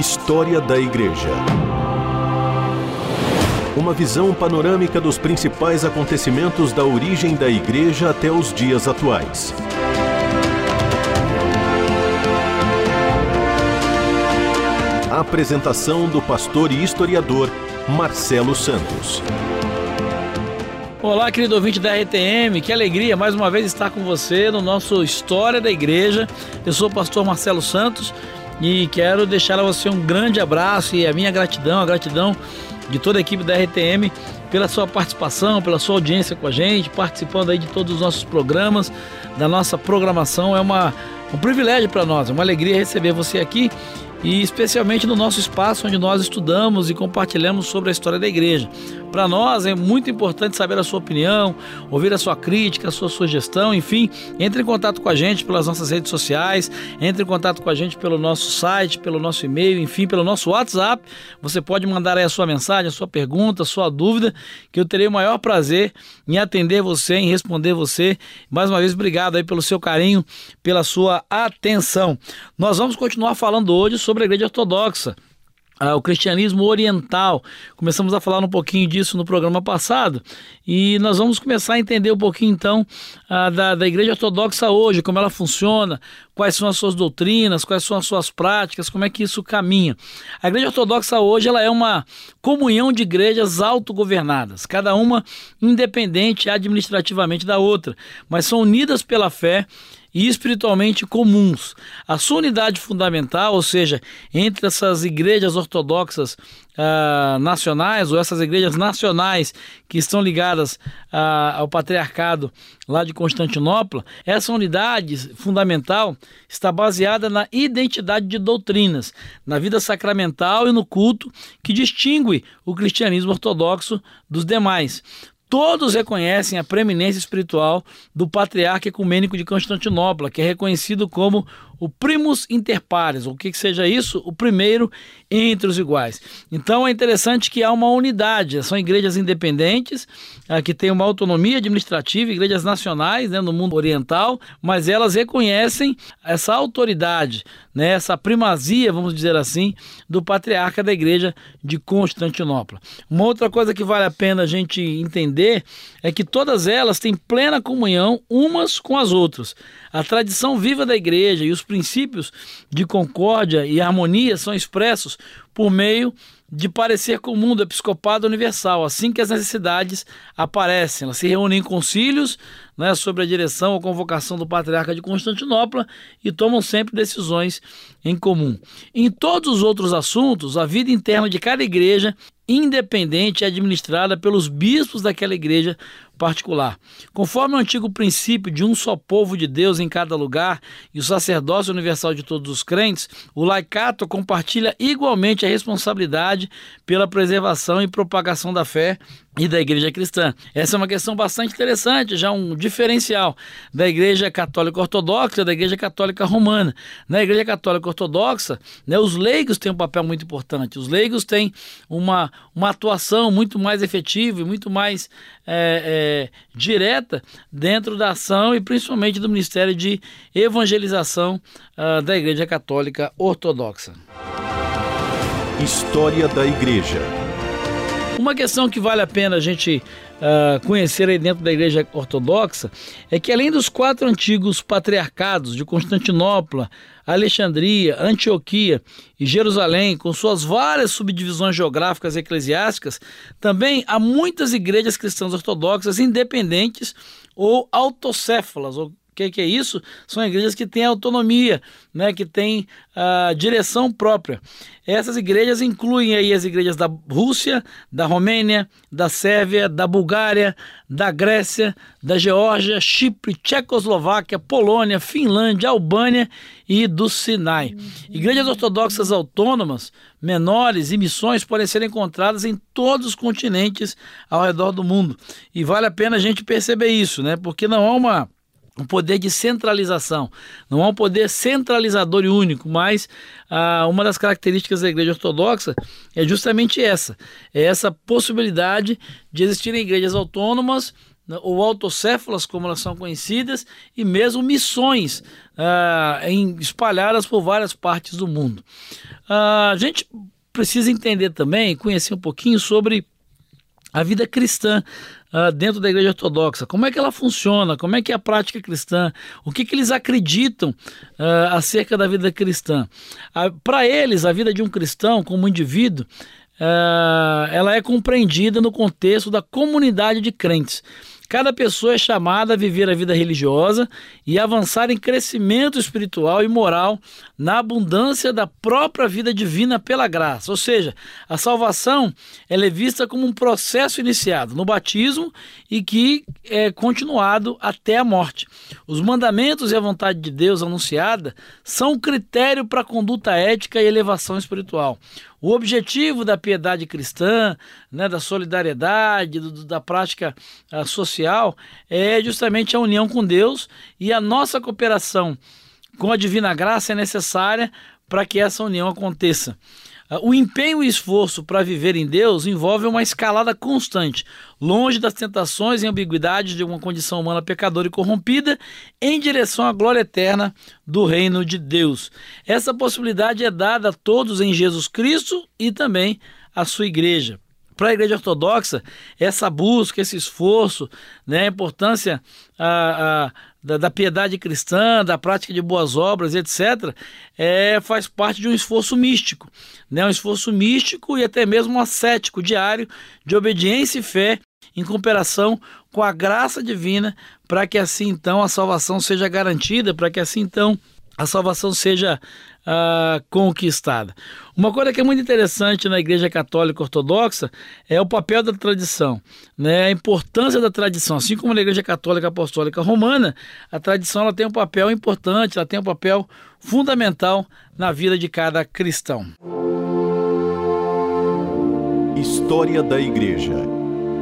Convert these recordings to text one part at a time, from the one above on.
História da Igreja. Uma visão panorâmica dos principais acontecimentos da origem da Igreja até os dias atuais. A apresentação do pastor e historiador Marcelo Santos. Olá, querido ouvinte da RTM, que alegria mais uma vez estar com você no nosso História da Igreja. Eu sou o pastor Marcelo Santos e quero deixar a você um grande abraço e a minha gratidão, a gratidão de toda a equipe da RTM pela sua participação, pela sua audiência com a gente, participando aí de todos os nossos programas, da nossa programação. É uma, um privilégio para nós, é uma alegria receber você aqui e especialmente no nosso espaço onde nós estudamos e compartilhamos sobre a história da igreja. Para nós é muito importante saber a sua opinião, ouvir a sua crítica, a sua sugestão, enfim, entre em contato com a gente pelas nossas redes sociais, entre em contato com a gente pelo nosso site, pelo nosso e-mail, enfim, pelo nosso WhatsApp. Você pode mandar aí a sua mensagem, a sua pergunta, a sua dúvida, que eu terei o maior prazer em atender você, em responder você. Mais uma vez, obrigado aí pelo seu carinho, pela sua atenção. Nós vamos continuar falando hoje sobre a Igreja Ortodoxa o cristianismo oriental. Começamos a falar um pouquinho disso no programa passado e nós vamos começar a entender um pouquinho então da, da Igreja Ortodoxa hoje, como ela funciona, quais são as suas doutrinas, quais são as suas práticas, como é que isso caminha. A Igreja Ortodoxa hoje ela é uma comunhão de igrejas autogovernadas, cada uma independente administrativamente da outra, mas são unidas pela fé e espiritualmente comuns. A sua unidade fundamental, ou seja, entre essas igrejas ortodoxas uh, nacionais, ou essas igrejas nacionais que estão ligadas uh, ao patriarcado lá de Constantinopla, essa unidade fundamental está baseada na identidade de doutrinas, na vida sacramental e no culto que distingue o cristianismo ortodoxo dos demais. Todos reconhecem a preeminência espiritual do patriarca ecumênico de Constantinopla, que é reconhecido como o primus inter pares, o que, que seja isso, o primeiro entre os iguais. Então é interessante que há uma unidade, são igrejas independentes, uh, que têm uma autonomia administrativa, igrejas nacionais né, no mundo oriental, mas elas reconhecem essa autoridade, né, essa primazia, vamos dizer assim, do patriarca da igreja de Constantinopla. Uma outra coisa que vale a pena a gente entender é que todas elas têm plena comunhão umas com as outras. A tradição viva da igreja e os princípios de concórdia e harmonia são expressos por meio de parecer comum do episcopado universal, assim que as necessidades aparecem. Elas se reúnem em concílios né, sobre a direção ou convocação do patriarca de Constantinopla e tomam sempre decisões em comum. Em todos os outros assuntos, a vida interna de cada igreja independente é administrada pelos bispos daquela igreja particular. Conforme o antigo princípio de um só povo de Deus em cada lugar e o sacerdócio universal de todos os crentes, o laicato compartilha igualmente a responsabilidade pela preservação e propagação da fé e da igreja cristã. Essa é uma questão bastante interessante, já um diferencial da igreja católica ortodoxa da igreja católica romana. Na igreja católica ortodoxa, né, os leigos têm um papel muito importante. Os leigos têm uma, uma atuação muito mais efetiva e muito mais é, é, direta dentro da ação e principalmente do ministério de evangelização uh, da igreja católica ortodoxa. História da igreja. Uma questão que vale a pena a gente uh, conhecer aí dentro da Igreja Ortodoxa é que, além dos quatro antigos patriarcados de Constantinopla, Alexandria, Antioquia e Jerusalém, com suas várias subdivisões geográficas e eclesiásticas, também há muitas igrejas cristãs ortodoxas independentes ou autocéfalas, ou que, que é isso? São igrejas que têm autonomia, né, que têm a direção própria. Essas igrejas incluem aí as igrejas da Rússia, da Romênia, da Sérvia, da Bulgária, da Grécia, da Geórgia, Chipre, Tchecoslováquia, Polônia, Finlândia, Albânia e do Sinai. Igrejas ortodoxas autônomas, menores e missões podem ser encontradas em todos os continentes ao redor do mundo. E vale a pena a gente perceber isso, né? Porque não há uma um poder de centralização. Não há um poder centralizador e único, mas ah, uma das características da Igreja Ortodoxa é justamente essa: é essa possibilidade de existirem igrejas autônomas né, ou autocéfalas, como elas são conhecidas, e mesmo missões uh, em, espalhadas por várias partes do mundo. Uh, a gente precisa entender também, conhecer um pouquinho sobre a vida cristã uh, dentro da igreja ortodoxa. Como é que ela funciona? Como é que é a prática cristã? O que, que eles acreditam uh, acerca da vida cristã? Uh, Para eles, a vida de um cristão, como indivíduo, ela é compreendida no contexto da comunidade de crentes. Cada pessoa é chamada a viver a vida religiosa e avançar em crescimento espiritual e moral na abundância da própria vida divina pela graça. Ou seja, a salvação ela é vista como um processo iniciado no batismo e que é continuado até a morte. Os mandamentos e a vontade de Deus anunciada são um critério para a conduta ética e elevação espiritual. O objetivo da piedade cristã, né, da solidariedade, do, da prática uh, social, é justamente a união com Deus e a nossa cooperação com a divina graça é necessária para que essa união aconteça. Ah, o empenho e esforço para viver em Deus envolve uma escalada constante, longe das tentações e ambiguidades de uma condição humana pecadora e corrompida, em direção à glória eterna do reino de Deus. Essa possibilidade é dada a todos em Jesus Cristo e também à sua igreja para a igreja ortodoxa, essa busca, esse esforço, né, a importância a, a, da, da, piedade cristã, da prática de boas obras, etc., é, faz parte de um esforço místico, né, um esforço místico e até mesmo um ascético diário de obediência e fé em cooperação com a graça divina, para que assim então a salvação seja garantida, para que assim então a salvação seja uh, conquistada. Uma coisa que é muito interessante na Igreja Católica Ortodoxa é o papel da tradição, né? a importância da tradição. Assim como na Igreja Católica Apostólica Romana, a tradição ela tem um papel importante, ela tem um papel fundamental na vida de cada cristão. História da Igreja.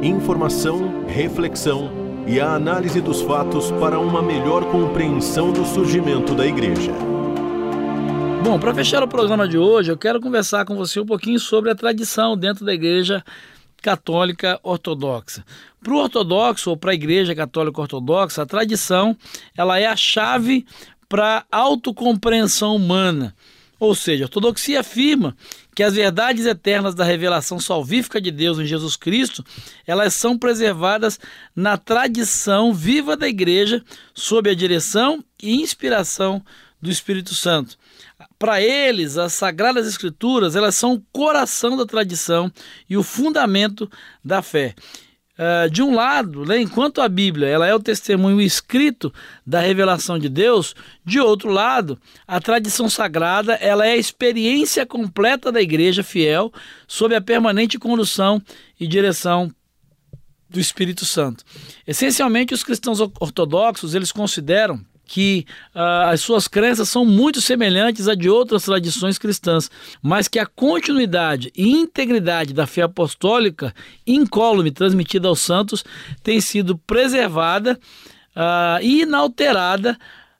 Informação, reflexão e a análise dos fatos para uma melhor compreensão do surgimento da Igreja. Bom, para fechar o programa de hoje, eu quero conversar com você um pouquinho sobre a tradição dentro da Igreja Católica Ortodoxa. Para o ortodoxo ou para a Igreja Católica Ortodoxa, a tradição ela é a chave para a autocompreensão humana. Ou seja, a ortodoxia afirma que as verdades eternas da revelação salvífica de Deus em Jesus Cristo, elas são preservadas na tradição viva da igreja, sob a direção e inspiração do Espírito Santo. Para eles, as sagradas escrituras, elas são o coração da tradição e o fundamento da fé. Uh, de um lado, né, enquanto a Bíblia ela é o testemunho escrito da revelação de Deus, de outro lado, a tradição sagrada ela é a experiência completa da igreja fiel sob a permanente condução e direção do Espírito Santo. Essencialmente, os cristãos ortodoxos eles consideram que uh, as suas crenças são muito semelhantes a de outras tradições cristãs, mas que a continuidade e integridade da fé apostólica incólume transmitida aos santos tem sido preservada uh, e inalterada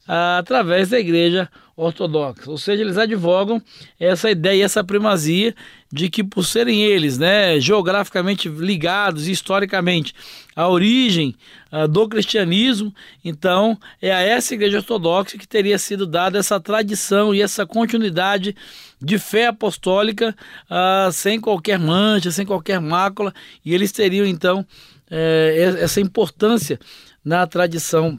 uh, através da igreja ortodoxa. Ou seja, eles advogam essa ideia, essa primazia de que por serem eles, né, geograficamente ligados historicamente à origem uh, do cristianismo, então é a essa igreja ortodoxa que teria sido dada essa tradição e essa continuidade de fé apostólica uh, sem qualquer mancha, sem qualquer mácula, e eles teriam então eh, essa importância na tradição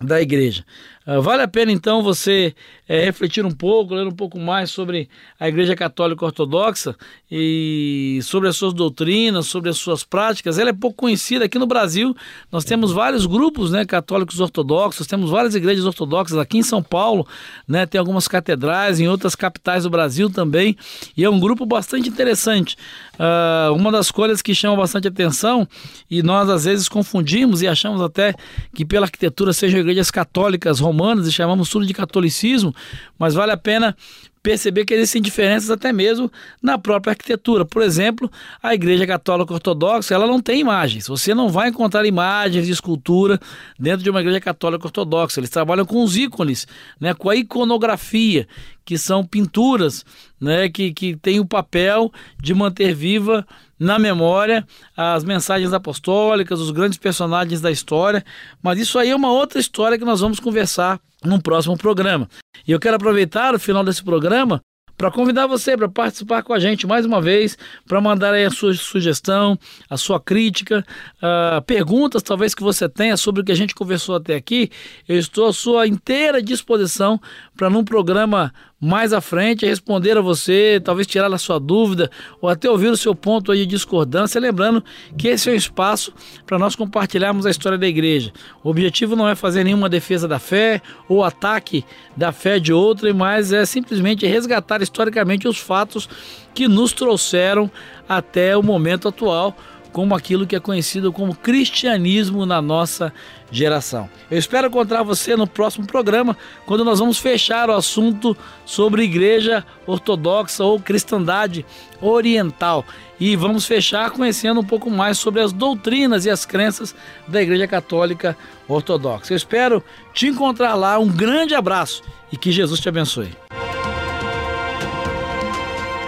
da igreja. Uh, vale a pena então você é, refletir um pouco, ler um pouco mais sobre a Igreja Católica Ortodoxa e sobre as suas doutrinas, sobre as suas práticas. Ela é pouco conhecida aqui no Brasil. Nós temos vários grupos, né, católicos ortodoxos, temos várias igrejas ortodoxas aqui em São Paulo, né, tem algumas catedrais em outras capitais do Brasil também, e é um grupo bastante interessante. Uh, uma das coisas que chama bastante atenção e nós às vezes confundimos e achamos até que pela arquitetura sejam igrejas católicas romanas e chamamos tudo de catolicismo, mas vale a pena perceber que existem diferenças até mesmo na própria arquitetura. Por exemplo, a Igreja Católica Ortodoxa, ela não tem imagens. Você não vai encontrar imagens de escultura dentro de uma Igreja Católica Ortodoxa. Eles trabalham com os ícones, né, com a iconografia, que são pinturas, né, que, que tem o papel de manter viva na memória as mensagens apostólicas, os grandes personagens da história, mas isso aí é uma outra história que nós vamos conversar num próximo programa. E eu quero aproveitar o final desse programa para convidar você para participar com a gente mais uma vez, para mandar aí a sua sugestão, a sua crítica, uh, perguntas talvez que você tenha sobre o que a gente conversou até aqui. Eu estou à sua inteira disposição para num programa mais à frente responder a você, talvez tirar a sua dúvida ou até ouvir o seu ponto de discordância, lembrando que esse é um espaço para nós compartilharmos a história da igreja. O objetivo não é fazer nenhuma defesa da fé ou ataque da fé de outra, mas é simplesmente resgatar historicamente os fatos que nos trouxeram até o momento atual como aquilo que é conhecido como cristianismo na nossa geração. Eu espero encontrar você no próximo programa, quando nós vamos fechar o assunto sobre igreja ortodoxa ou cristandade oriental. E vamos fechar conhecendo um pouco mais sobre as doutrinas e as crenças da Igreja Católica Ortodoxa. Eu espero te encontrar lá. Um grande abraço e que Jesus te abençoe.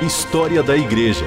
História da Igreja